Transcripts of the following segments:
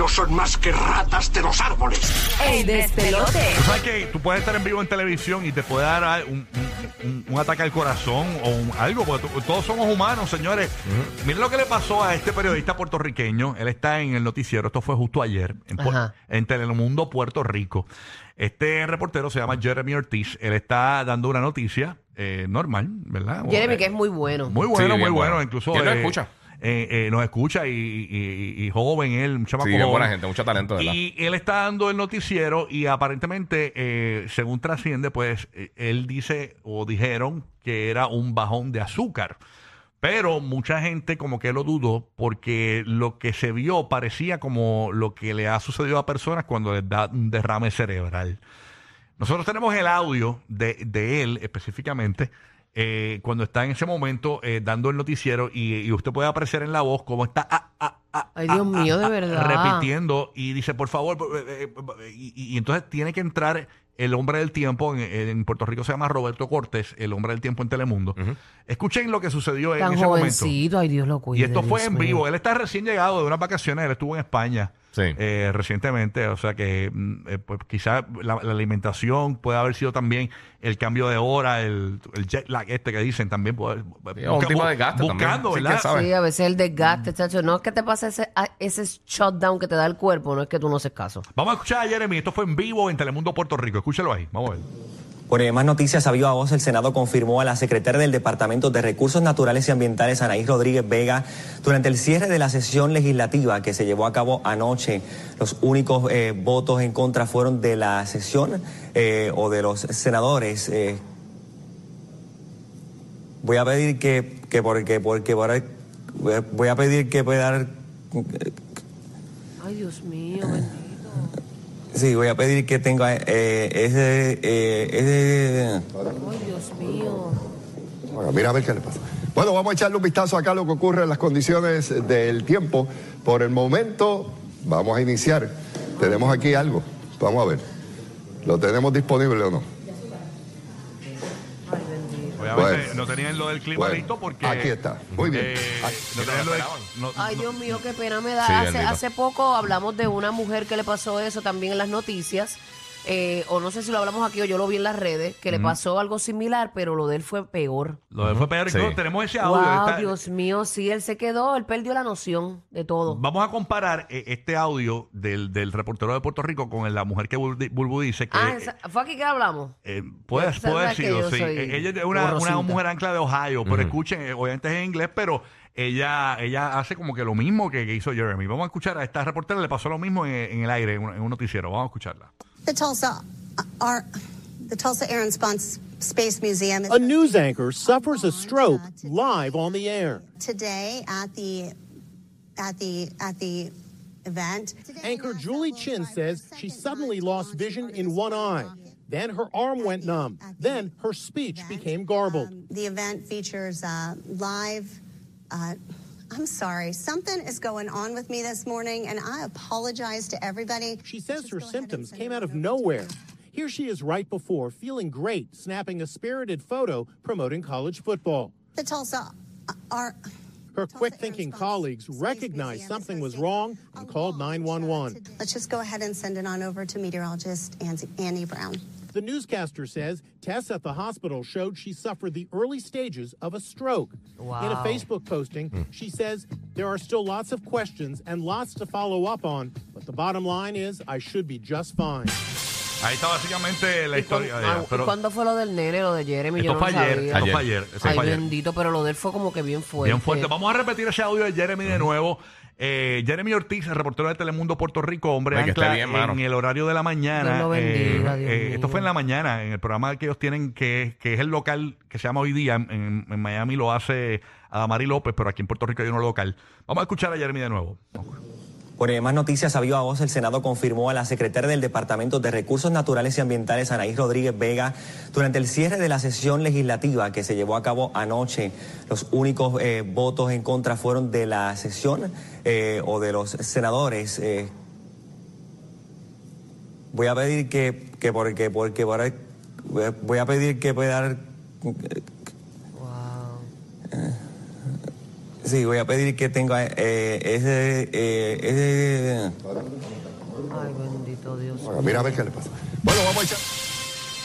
no son más que ratas de los árboles. El despelote. Tú sabes que tú puedes estar en vivo en televisión y te puede dar un, un- un- un ataque al corazón o un- algo, porque todos somos humanos, señores. Miren lo que le pasó a este periodista puertorriqueño. Él está en el noticiero, esto fue justo ayer, en, en Telemundo Puerto Rico. Este reportero se llama Jeremy Ortiz. Él está dando una noticia eh, normal, ¿verdad? Jeremy, Eh, que es muy bueno. Muy bueno, Sí, muy bueno. bueno. Incluso él nos eh, escucha. Eh, eh, nos escucha y, y- y joven él, un chamaco Sí, bien buena gente, mucho talento, ¿verdad? Y él está dando el noticiero y aparentemente, eh, según trasciende, pues eh, él dice o dijeron que era un bajón de azúcar. Pero mucha gente como que lo dudó porque lo que se vio parecía como lo que le ha sucedido a personas cuando les da un derrame cerebral. Nosotros tenemos el audio de, de él específicamente eh, cuando está en ese momento eh, dando el noticiero y, y usted puede apreciar en la voz cómo está ah, ah, ah, Ay, ah, Dios mío, de verdad. repitiendo y dice por favor por- eh, eh, y, y- y entonces tiene que entrar el hombre del tiempo en, en Puerto Rico se llama Roberto Cortés el hombre del tiempo en Telemundo escuchen lo que sucedió en ese momento ay Dios lo cuide. y esto fue Dios en mío. vivo él está recién llegado de unas vacaciones él estuvo en España Sí. eh, recientemente, o sea que mm, eh, pues quizá la, la alimentación puede haber sido también el cambio de hora, el, el jet lag este que dicen también. puede- Sí, un tipo de desgaste Buscando, también. Sí, ¿verdad? Sí, a veces el desgaste, chacho. No es que te pase ese, a- ese shutdown que te da el cuerpo, no es que tú no haces caso. Vamos a escuchar a Jeremy, esto fue en vivo en Telemundo Puerto Rico, escúchalo ahí, vamos a ver. Por eh, más noticias, a viva voz, el Senado confirmó a la secretaria del Departamento de Recursos Naturales y Ambientales, Anaís Rodríguez Vega, durante el cierre de la sesión legislativa que se llevó a cabo anoche. Los únicos eh, votos en contra fueron de la sesión eh, o de los senadores. eh. voy a pedir que, que porque, porque voy a- pedir que pueda Ay, Dios mío, bendito. Sí, voy a pedir que tenga eh, ese, eh, ese Ay, Dios mío. Bueno, mira a ver qué le pasa. Bueno, vamos a echarle un vistazo acá a lo que ocurre en las condiciones del tiempo. Por el momento, vamos a iniciar. Tenemos aquí algo. Vamos a ver. ¿Lo tenemos disponible o no? No tenían lo del clima Bueno, listo porque... aquí está. Muy bien. eh, Ay, no tenían lo del- no- Ay, Dios mío, qué pena me da. Sí, hace, hace poco hablamos de una mujer que le pasó eso también en las noticias. Eh, o no sé si lo hablamos aquí o yo lo vi en las redes, que le pasó algo similar, pero lo de él fue peor. Lo de fue peor. Sí. No, tenemos ese audio. Wow, está- Dios mío, sí, él se quedó, él perdió la noción de todo. Vamos a comparar eh, este audio del, del reportero de Puerto Rico con el- la mujer que Bulbu Bulbu dice que... ah, esa- ¿fue aquí que hablamos? Eh, puede, Tú puede haber sabes que sido, yo sí. soy Eh, Ella es una, borrosita. una mujer ancla de Ohio, pero escuchen, eh, obviamente es en inglés, pero ella ella hace como que lo mismo que, que hizo Jeremy. Vamos a escuchar a esta reportera, le pasó lo mismo en, en el aire, en un, en un noticiero. Vamos a escucharla. The Tulsa, uh, our, the Tulsa Air and Space Museum A news anchor suffers a stroke live on the air. today at the at the at the event. Anchor Julie Chin says she suddenly lost vision in one eye. Then her arm went numb. Then her speech became garbled. Um, the event features uh, live. Uh, I'm sorry, something is going on with me this morning, and I apologize to everybody. She says her go ahead and symptoms came out of nowhere. Here she is right before, feeling great, snapping a spirited photo promoting college football. The Tulsa, uh, our. Her quick thinking colleagues recognized something was wrong and called uh, 911. Let's just go ahead and send it on over to meteorologist Ann- Annie Brown. The newscaster says tests at the hospital showed she suffered the early stages of a stroke. In a Facebook posting, hmm. she says there are still lots of questions and lots to follow up on, but the bottom line is I should be just fine. Ahí está básicamente la ¿Y cuándo, historia de ah, ella. ¿y Pero cuándo fue lo del nene, lo de Jeremy? esto Yo no fue lo ayer, sabía. esto Ayer. fue ayer, eso Ay, fue ayer. bendito, pero lo de él fue como que bien fuerte. Bien fuerte. Vamos a repetir ese audio de Jeremy de nuevo. Eh, Jeremy Ortiz, el reportero de Telemundo Puerto Rico, hombre Ay, que esté ancla bien, mano. en el horario de la mañana. Dios lo bendiga, Dios esto mío. fue en la mañana, en el programa que ellos tienen, que, que es el local que se llama Hoy Día. En, en Miami lo hace Adamari López, pero aquí en Puerto Rico hay uno local. Vamos a escuchar a Jeremy de nuevo. Por más noticias, a viva voz, el Senado confirmó a la secretaria del Departamento de Recursos Naturales y Ambientales, Anaís Rodríguez Vega, durante el cierre de la sesión legislativa que se llevó a cabo anoche. Los únicos eh, votos en contra fueron de la sesión eh, o de los senadores. eh. voy a pedir que, que porque, porque voy a- voy a pedir que pueda dar Wow. Sí, voy a pedir que tenga eh, ese, eh, ese... Ay, bendito Dios. Bueno, mira a ver qué le pasa. Bueno, vamos a echar.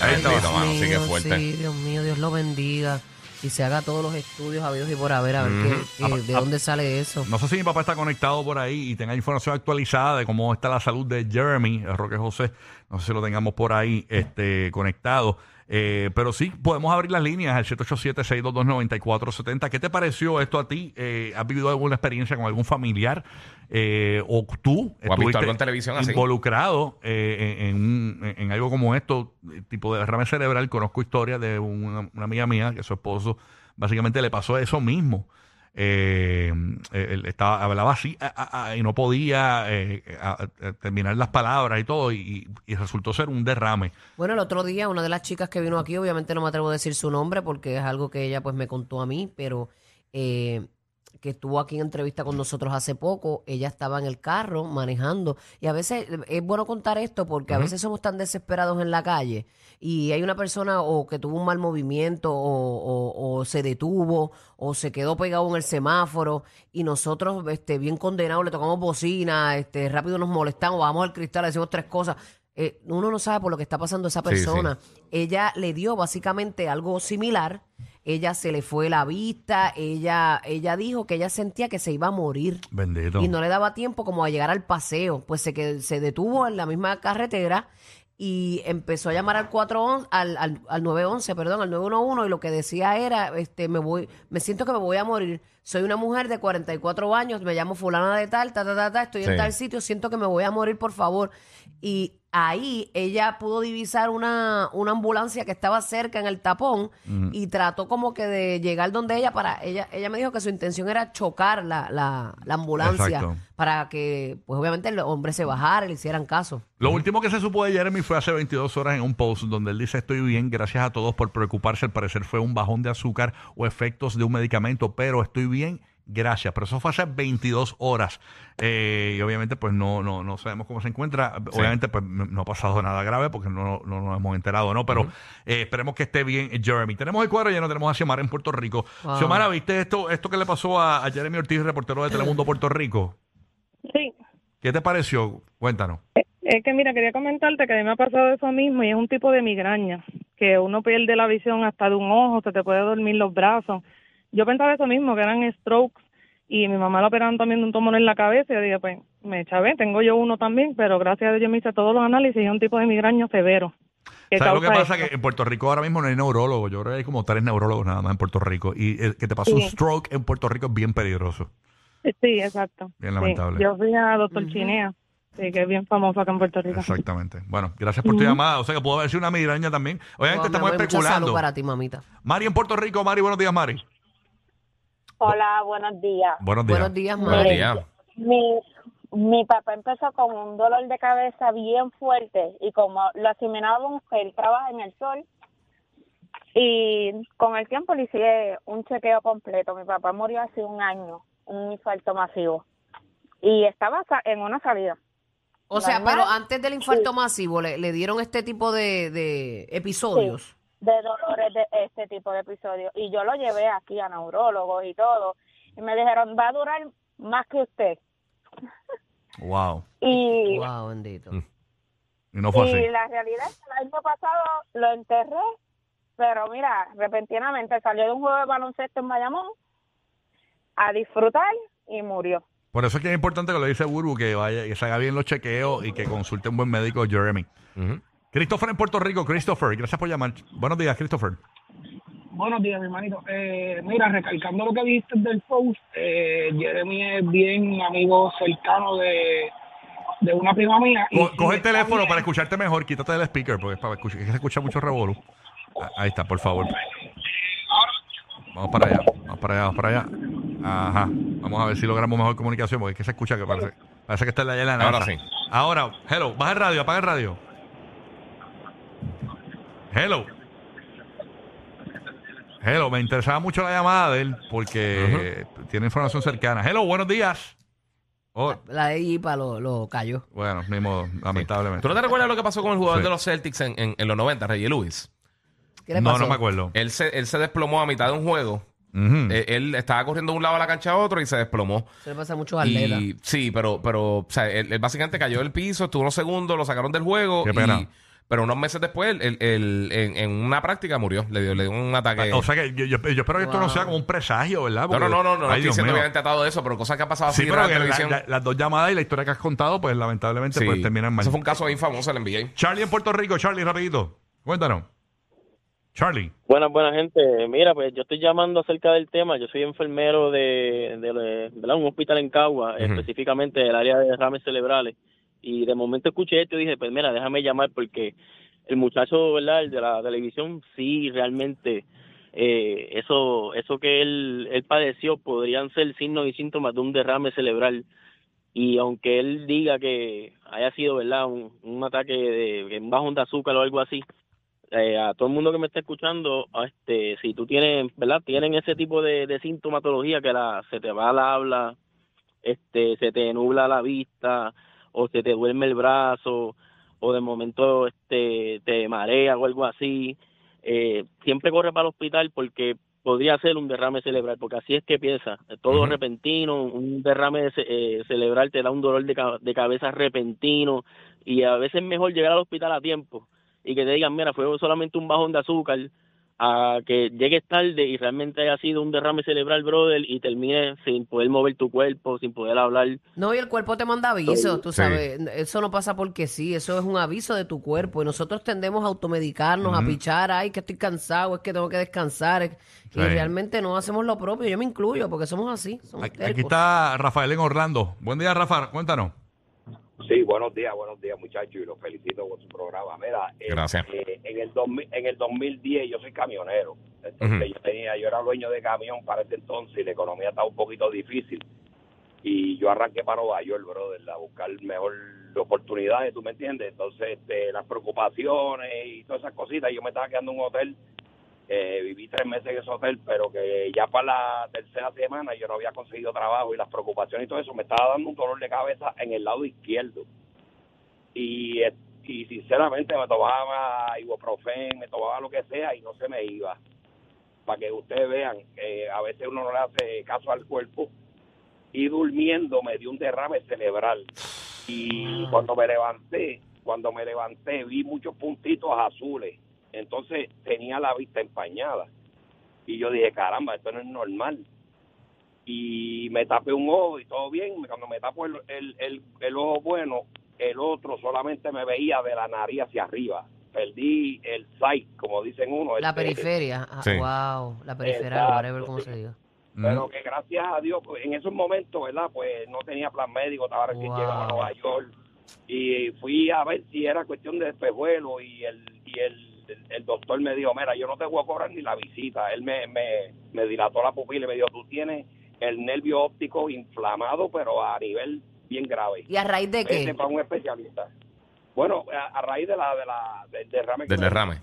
Ahí está, Dios mano, sí que mío, fuerte. Sí, Dios mío, Dios lo bendiga. Y se haga todos los estudios habidos y por haber, a ver qué- Apa- qué- de apa- dónde sale eso. No sé si mi papá está conectado por ahí y tenga información actualizada de cómo está la salud de Jeremy, el Roque José. No sé si lo tengamos por ahí este, conectado. Eh, pero sí, podemos abrir las líneas al 787-622-9470. ¿Qué te pareció esto a ti? Eh, ¿Has vivido alguna experiencia con algún familiar? Eh, ¿O tú ¿O has visto algo en televisión así? involucrado eh, en, en un- en algo como esto, eh, tipo de derrame cerebral? Conozco historias de una, una amiga mía que su esposo básicamente le pasó eso mismo. Eh, él estaba, hablaba así ah, ah, y no podía eh, a- a- terminar las palabras y todo, y, y resultó ser un derrame. Bueno, el otro día una de las chicas que vino aquí, obviamente no me atrevo a decir su nombre porque es algo que ella pues me contó a mí, pero eh, que estuvo aquí en entrevista con nosotros hace poco, ella estaba en el carro manejando y a veces es bueno contar esto porque a veces somos tan desesperados en la calle y hay una persona o que tuvo un mal movimiento o, o- o se detuvo o se quedó pegado en el semáforo y nosotros este bien condenados le tocamos bocina, este rápido nos molestamos, bajamos el cristal, le decimos tres cosas. Eh, uno no sabe por lo que está pasando esa Sí, persona. Ella le dio básicamente algo similar. Ella se le fue la vista. Ella, ella dijo que ella sentía que se iba a morir. Bendito. Y no le daba tiempo como a llegar al paseo. Pues se, que, se detuvo en la misma carretera y empezó a llamar al 411, al, al, al 911, perdón, al 911 y lo que decía era, este, me voy, me siento que me voy a morir. Soy una mujer de 44 años, me llamo fulana de tal, ta, ta, ta, ta, estoy Sí. en tal sitio, siento que me voy a morir, por favor. Y ahí ella pudo divisar una, una ambulancia que estaba cerca en el tapón y trató como que de llegar donde ella para, ella, ella me dijo que su intención era chocar la, la, la ambulancia Exacto. para que, pues obviamente el hombre se bajara y le hicieran caso. Lo último que se supo de Jeremy fue hace 22 horas en un post donde él dice estoy bien, gracias a todos por preocuparse, al parecer fue un bajón de azúcar o efectos de un medicamento, pero estoy bien, gracias. Pero eso fue hace 22 horas Eh, y obviamente pues no, no, no sabemos cómo se encuentra. Obviamente pues no ha pasado nada grave porque no, no nos hemos enterado, ¿no? Pero eh, esperemos que esté bien Jeremy. Tenemos el cuadro ya no tenemos a Xiomara en Puerto Rico. Wow. Xiomara, ¿viste esto, esto que le pasó a, a Jeremy Ortiz, reportero de Telemundo Puerto Rico? Sí, ¿Qué te pareció? Cuéntanos. es que mira, quería comentarte que a mí me ha pasado eso mismo y es un tipo de migraña, que uno pierde la visión hasta de un ojo, se te puede dormir los brazos. Yo pensaba eso mismo, que eran strokes y mi mamá la operaron también de un tumor en la cabeza y yo dije, pues me chavé, tengo yo uno también, pero gracias a Dios yo me hice todos los análisis y es un tipo de migraña severo. ¿Sabes lo que pasa? esto. Que en Puerto Rico ahora mismo no hay neurólogo. Yo creo que hay como tres neurólogos nada más en Puerto Rico. Y el que te pasó un stroke en Puerto Rico es bien peligroso. Sí, exacto. Bien Sí. lamentable. Yo fui a doctor Chinea, sí, que es bien famoso acá en Puerto Rico. Exactamente. Bueno, gracias por tu llamada. O sea que pudo haber sido una migraña también. Obviamente Wow, estamos especulando. salud para ti, mamita. Mari en Puerto Rico. Mari, buenos días, Mari. Hola, buenos días. Buenos días. Buenos días, Buenos días. Mi, mi papá empezó con un dolor de cabeza bien fuerte y como lo asimilábamos que él trabaja en el sol y con el tiempo le hice un chequeo completo. Mi papá murió hace un año, un infarto masivo y estaba sa- en una salida. O sea, pero antes del infarto masivo, ¿le, le dieron este tipo de, de episodios? De dolores de este tipo de episodios. Y yo lo llevé aquí a neurólogos y todo. Y me dijeron, va a durar más que usted. Wow. Y, Wow, bendito. Y no fue y así. la realidad es que el año pasado lo enterré, pero mira, repentinamente salió de un juego de baloncesto en Bayamón a disfrutar y murió. Por eso es que es importante que lo dice Burbu, que vaya, que se haga bien los chequeos y que consulte un buen médico, Jeremy. Christopher en Puerto Rico. Christopher, gracias por llamar. Buenos días, Christopher. Buenos días, mi hermanito. Eh, mira, recalcando lo que dijiste del post, eh, Jeremy es bien amigo cercano de, de una prima mía. y- Co- y coge el teléfono bien. para escucharte mejor. Quítate del speaker porque es para escuchar, se escucha mucho revolú. Ah, Ahí está, por favor. Vamos para allá, vamos para allá, vamos para allá. Ajá. Vamos a ver si logramos mejor comunicación porque es que se escucha que parece, parece que está allá en la Ahora NASA. sí. Ahora, hello, baja el radio, apaga el radio. Hello. Hello, me interesaba mucho la llamada de él porque tiene información cercana. Hello, buenos días. Oh, La de IPA lo, lo cayó. bueno, ni modo, lamentablemente. ¿Tú no te recuerdas lo que pasó con el jugador Sí. de los Celtics en, en, en los 90, Reggie Lewis? ¿Qué le No, pasó? no me acuerdo. Él se, él se desplomó a mitad de un juego. Eh, él estaba corriendo de un lado a la cancha a otro y se desplomó. Se le pasa a muchos atletas. Sí, pero, pero, o sea, él, él básicamente cayó del piso, estuvo unos segundos, lo sacaron del juego. Qué y- pena. Pero unos meses después, él, él- en, en una práctica murió. Le dio, le dio un ataque. O sea que yo, yo- yo espero que esto no sea como un presagio, ¿verdad? no, Porque- no, no, no, no, no estoy diciendo obviamente atado de eso, pero cosas que han pasado Sí, así pero en la la- televisión. la- las dos llamadas y la historia que has contado, pues lamentablemente Sí. pues terminan mal. Eso fue un caso bien famoso del NBA. Charlie en Puerto Rico, Charlie, rapidito. Cuéntanos. Charlie. Buenas, buena gente. Mira, pues yo estoy llamando acerca del tema. Yo soy enfermero de, de, de- ¿verdad? un hospital en Cagua, Ujú. específicamente del área de derrames cerebrales. Y de momento escuché esto y dije, pues mira, déjame llamar porque el muchacho, ¿verdad? El de la televisión, sí, realmente, eh, eso, eso que él, él padeció podrían ser signos y síntomas de un derrame cerebral. Y aunque él diga que haya sido, ¿verdad? Un, un ataque de, un bajón de azúcar o algo así, eh, a todo el mundo que me está escuchando, este, si tú tienes, ¿verdad? Tienen ese tipo de, de sintomatología que se te va la habla, este, se te nubla la vista, o se te duerme el brazo, o de momento este, te marea o algo así, eh, siempre corre para el hospital porque podría ser un derrame cerebral, porque así es que piensa, todo repentino, un derrame eh, cerebral te da un dolor de, ca- de cabeza repentino, y a veces es mejor llegar al hospital a tiempo y que te digan, mira, fue solamente un bajón de azúcar, a que llegues tarde y realmente haya sido un derrame cerebral, brother, y termines sin poder mover tu cuerpo, sin poder hablar. No, y el cuerpo te manda aviso, tú Sí. sabes. Eso no pasa porque sí, eso es un aviso de tu cuerpo. Y nosotros tendemos a automedicarnos, a pichar, ay, que estoy cansado, es que tengo que descansar. es- Y realmente no hacemos lo propio. Yo me incluyo porque somos así. Somos Aquí, tercos. aquí está Rafael en Orlando. Buen día, Rafa. Cuéntanos. Sí, buenos días, buenos días muchachos y los felicito por su programa. Mira, eh, Gracias. eh, en el 2000 en el 2010 yo soy camionero, entonces Ujú. yo tenía, yo era dueño de camión para ese entonces y la economía estaba un poquito difícil y yo arranqué para Nueva York, brother, a buscar mejor oportunidades, ¿tú me entiendes? Entonces, este, las preocupaciones y todas esas cositas, yo me estaba quedando en un hotel eh, viví tres meses en ese hotel, pero que ya para la tercera semana yo no había conseguido trabajo y las preocupaciones y todo eso me estaba dando un dolor de cabeza en el lado izquierdo. Y, eh, y sinceramente me tomaba ibuprofen, me tomaba lo que sea y no se me iba. Para que ustedes vean que a veces uno no le hace caso al cuerpo. Y durmiendo me dio un derrame cerebral. Y cuando me levanté, cuando me levanté vi muchos puntitos azules entonces tenía la vista empañada. Y yo dije, caramba, esto no es normal. Y me tapé un ojo y todo bien. Cuando me tapo el, el, el, el ojo bueno, el otro solamente me veía de la nariz hacia arriba. Perdí el sight, como dicen uno. La este, periferia. Ah, Sí. Wow, la periferia, whatever, como se diga. Pero que gracias a Dios, pues, en esos momentos, ¿verdad? Pues no tenía plan médico, estaba recién Wow. llegado a Nueva York. Y fui a ver si era cuestión de espejuelo y el, y el, el, el doctor me dijo, mira, yo no te voy a cobrar ni la visita. Él me, me, me dilató la pupila y me dijo, tú tienes el nervio óptico inflamado, pero a nivel bien grave. ¿Y a raíz de qué? para un especialista. Bueno, a, a raíz de la, de la, del derrame Del me- derrame.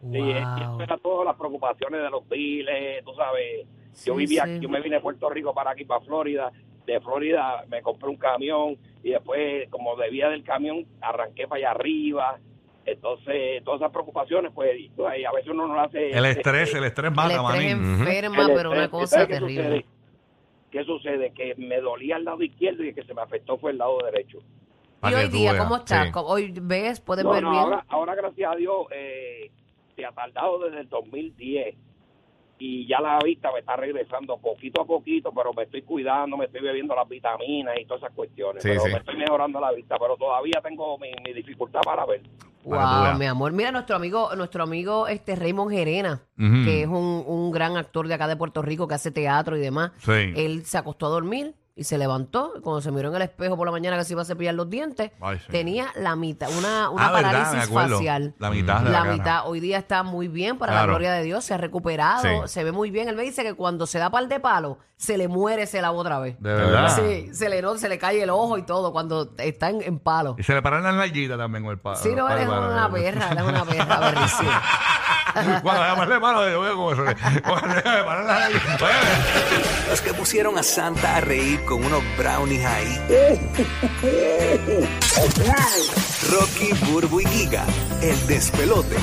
Sí, y eso Wow. era todas las preocupaciones de los biles, tú sabes. Yo Sí, vivía, sí. yo me vine de Puerto Rico para aquí, para Florida. De Florida me compré un camión y después, como debía del camión, arranqué para allá arriba. Entonces, todas esas preocupaciones, pues, y, a veces uno no lo hace. El estrés, el estrés El mata, estrés manín. enferma, El pero una cosa ¿Sabes qué terrible. sucede? ¿Qué sucede? Que me dolía el lado izquierdo y el que se me afectó fue el lado derecho. ¿Y hoy día veas. cómo estás? Sí. ¿Cómo- ¿Hoy ves? ¿Puedes No, ver no, bien? ahora, ahora, gracias a Dios, eh, se ha tardado desde el 2010 y ya la vista me está regresando poquito a poquito, pero me estoy cuidando, me estoy bebiendo las vitaminas y todas esas cuestiones. Sí, pero sí. me estoy mejorando la vista, pero todavía tengo mi, mi dificultad para ver. Wow, mi amor. Mira, nuestro amigo, nuestro amigo este Raymond Gerena, que es un, un gran actor de acá de Puerto Rico que hace teatro y demás. Sí. Él se acostó a dormir y se levantó. Cuando se miró en el espejo por la mañana que se iba a cepillar los dientes, Ay, sí. tenía la mitad, una, una Ah, verdad, me parálisis acuerdo. facial. La mitad de la La cara. mitad. Hoy día está muy bien, para la gloria de Dios. Se ha recuperado, Sí. se ve muy bien. Él me dice que cuando se da par de palo, se le muere ese lavo otra vez. De verdad. Sí, se le, no, se le cae el ojo y todo cuando está en, en palo. Y se le paran las nalguitas también con el palo. Sí, no, él es una perra, él es una perra. Cuando llamarle mano, yo veo como se Los que pusieron a Santa a reír con unos brownies ahí. Rocky, Burbu y Giga, el despelote.